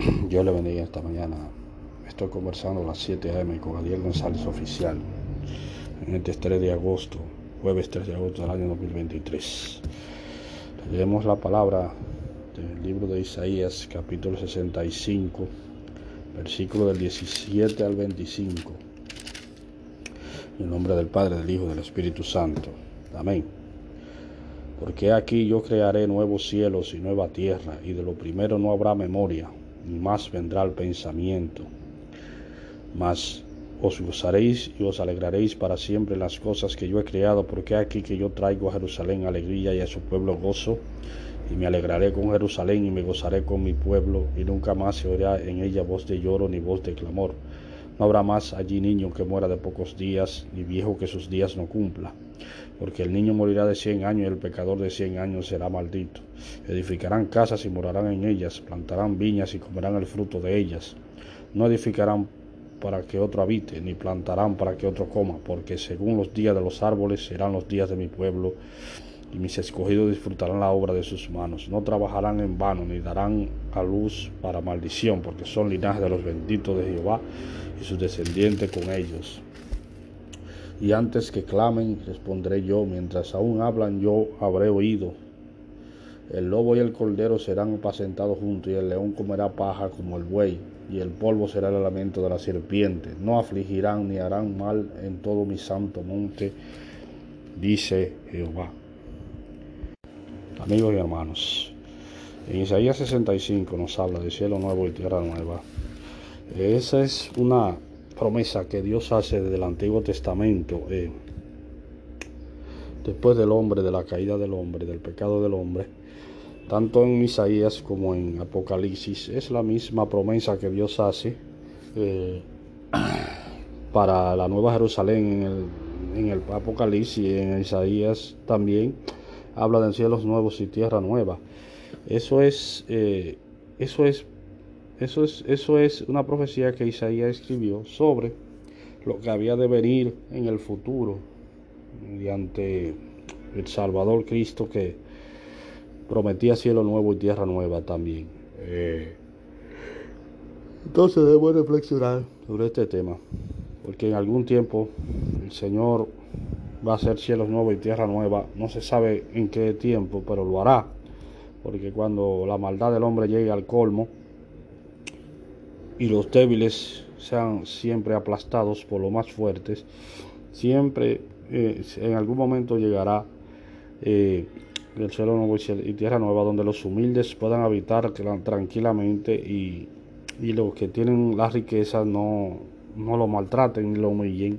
Yo le bendiga esta mañana. Estoy conversando a las 7 a.m. con Adiel González Oficial en este 3 de agosto, jueves 3 de agosto del año 2023. Leemos la palabra del libro de Isaías, capítulo 65, versículo del 17 al 25. En nombre del Padre, del Hijo y del Espíritu Santo. Amén. Porque aquí yo crearé nuevos cielos y nueva tierra, y de lo primero no habrá memoria, ni más vendrá el pensamiento. Mas os gozaréis y os alegraréis para siempre las cosas que yo he creado, porque aquí que yo traigo a Jerusalén alegría y a su pueblo gozo, y me alegraré con Jerusalén y me gozaré con mi pueblo, y nunca más se oirá en ella voz de lloro ni voz de clamor. No habrá más allí niño que muera de pocos días, ni viejo que sus días no cumpla porque el niño morirá de cien años y el pecador de cien años será maldito. Edificarán casas y morarán en ellas, plantarán viñas y comerán el fruto de ellas. No edificarán para que otro habite, ni plantarán para que otro coma, porque según los días de los árboles serán los días de mi pueblo, y mis escogidos disfrutarán la obra de sus manos. No trabajarán en vano, ni darán a luz para maldición, porque son linajes de los benditos de Jehová y sus descendientes con ellos y antes que clamen responderé yo, mientras aún hablan yo habré oído. El lobo y el cordero serán apacentados juntos, y el león comerá paja como el buey, y el polvo será el alimento de la serpiente. No afligirán ni harán mal en todo mi santo monte, dice Jehová. Amigos y hermanos, en Isaías 65 nos habla de cielo nuevo y tierra nueva. Esa es una promesa que Dios hace desde el Antiguo Testamento, eh, después del hombre, de la caída del hombre, del pecado del hombre, tanto en Isaías como en Apocalipsis, es la misma promesa que Dios hace eh, para la Nueva Jerusalén en el, Apocalipsis y en Isaías también habla de cielos nuevos y tierra nueva. Eso es, eh, eso es eso es, eso es una profecía que Isaías escribió sobre lo que había de venir en el futuro mediante el Salvador Cristo que prometía cielo nuevo y tierra nueva también. Eh, entonces debo reflexionar sobre este tema, porque en algún tiempo el Señor va a hacer cielos nuevos y tierra nueva, no se sabe en qué tiempo, pero lo hará, porque cuando la maldad del hombre llegue al colmo, y los débiles sean siempre aplastados por los más fuertes, siempre eh, en algún momento llegará eh, el cielo nuevo y tierra nueva donde los humildes puedan habitar tranquilamente y, los que tienen la riqueza no, no lo maltraten ni lo humillen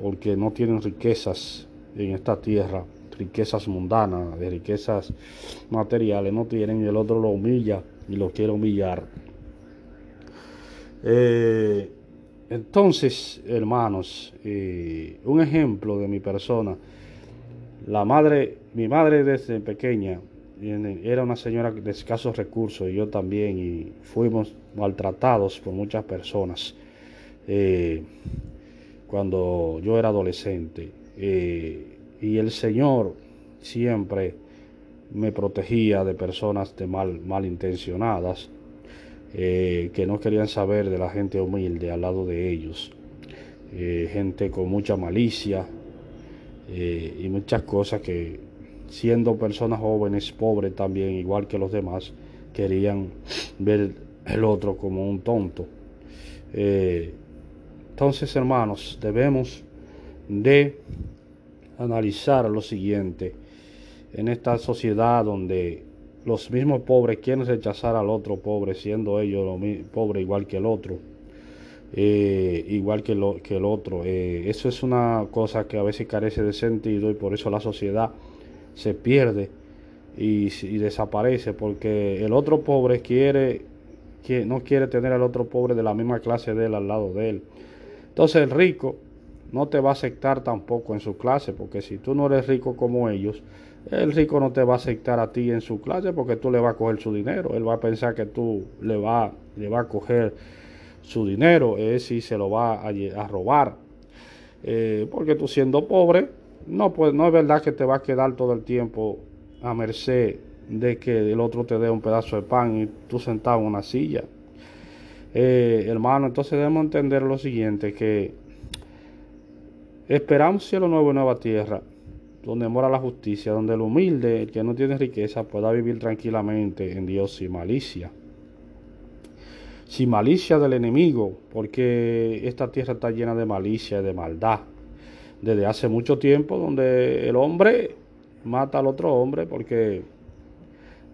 porque no tienen riquezas en esta tierra riquezas mundanas, de riquezas materiales, no tienen y el otro lo humilla y lo quiere humillar. Eh, entonces, hermanos, eh, un ejemplo de mi persona, la madre, mi madre desde pequeña era una señora de escasos recursos y yo también, y fuimos maltratados por muchas personas eh, cuando yo era adolescente. y el Señor siempre me protegía de personas de mal, malintencionadas eh, que no querían saber de la gente humilde al lado de ellos, eh, gente con mucha malicia eh, y muchas cosas que siendo personas jóvenes, pobres también, igual que los demás, querían ver el otro como un tonto. Entonces, hermanos, debemos de analizar lo siguiente en esta sociedad donde los mismos pobres quieren rechazar al otro pobre, siendo ellos pobres igual que el otro, eh, igual que, el otro. Eh, eso es una cosa que a veces carece de sentido y por eso la sociedad se pierde y, desaparece, porque el otro pobre quiere, que no quiere tener al otro pobre de la misma clase de él al lado de él. Entonces el rico no te va a aceptar tampoco en su clase, porque si tú no eres rico como ellos, el rico no te va a aceptar a ti en su clase porque tú le vas a coger su dinero. Él va a pensar que tú le vas le va a coger su dinero, es si se lo va a, robar. Eh, porque tú siendo pobre, no, pues, no es verdad que te va a quedar todo el tiempo a merced de que el otro te dé un pedazo de pan y tú sentado en una silla. Eh, hermano, entonces debemos entender lo siguiente, que esperamos cielo nuevo y nueva tierra, donde mora la justicia, donde el humilde, el que no tiene riqueza, pueda vivir tranquilamente en Dios sin malicia. Sin malicia del enemigo, porque esta tierra está llena de malicia y de maldad. Desde hace mucho tiempo, donde el hombre mata al otro hombre, porque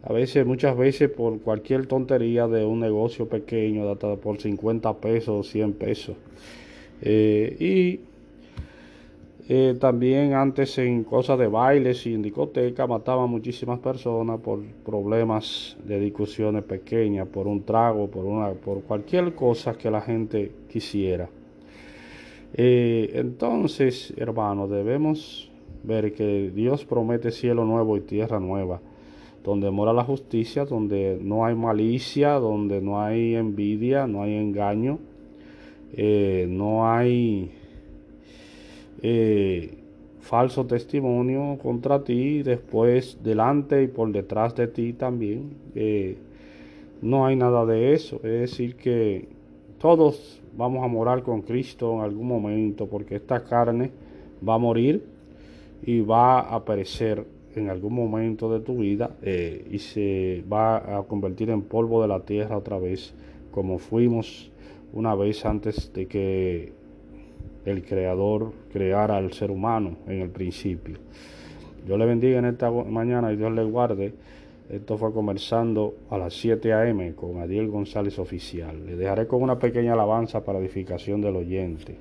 a veces, muchas veces por cualquier tontería de un negocio pequeño, hasta por 50 pesos o 100 pesos. Eh, y eh, también antes en cosas de bailes y en discoteca mataban muchísimas personas por problemas de discusiones pequeñas, por un trago, por, una, por cualquier cosa que la gente quisiera. Eh, entonces, hermanos, debemos ver que Dios promete cielo nuevo y tierra nueva donde mora la justicia, donde no hay malicia, donde no hay envidia, no hay engaño, eh, no hay eh, falso testimonio contra ti, después delante y por detrás de ti también. Eh, no hay nada de eso, es decir que todos vamos a morar con Cristo en algún momento, porque esta carne va a morir y va a perecer en algún momento de tu vida eh, y se va a convertir en polvo de la tierra otra vez, como fuimos una vez antes de que el Creador creara al ser humano en el principio. Dios le bendiga en esta mañana y Dios le guarde. Esto fue conversando a las 7 a.m. con Adiel González Oficial. Le dejaré con una pequeña alabanza para edificación del oyente.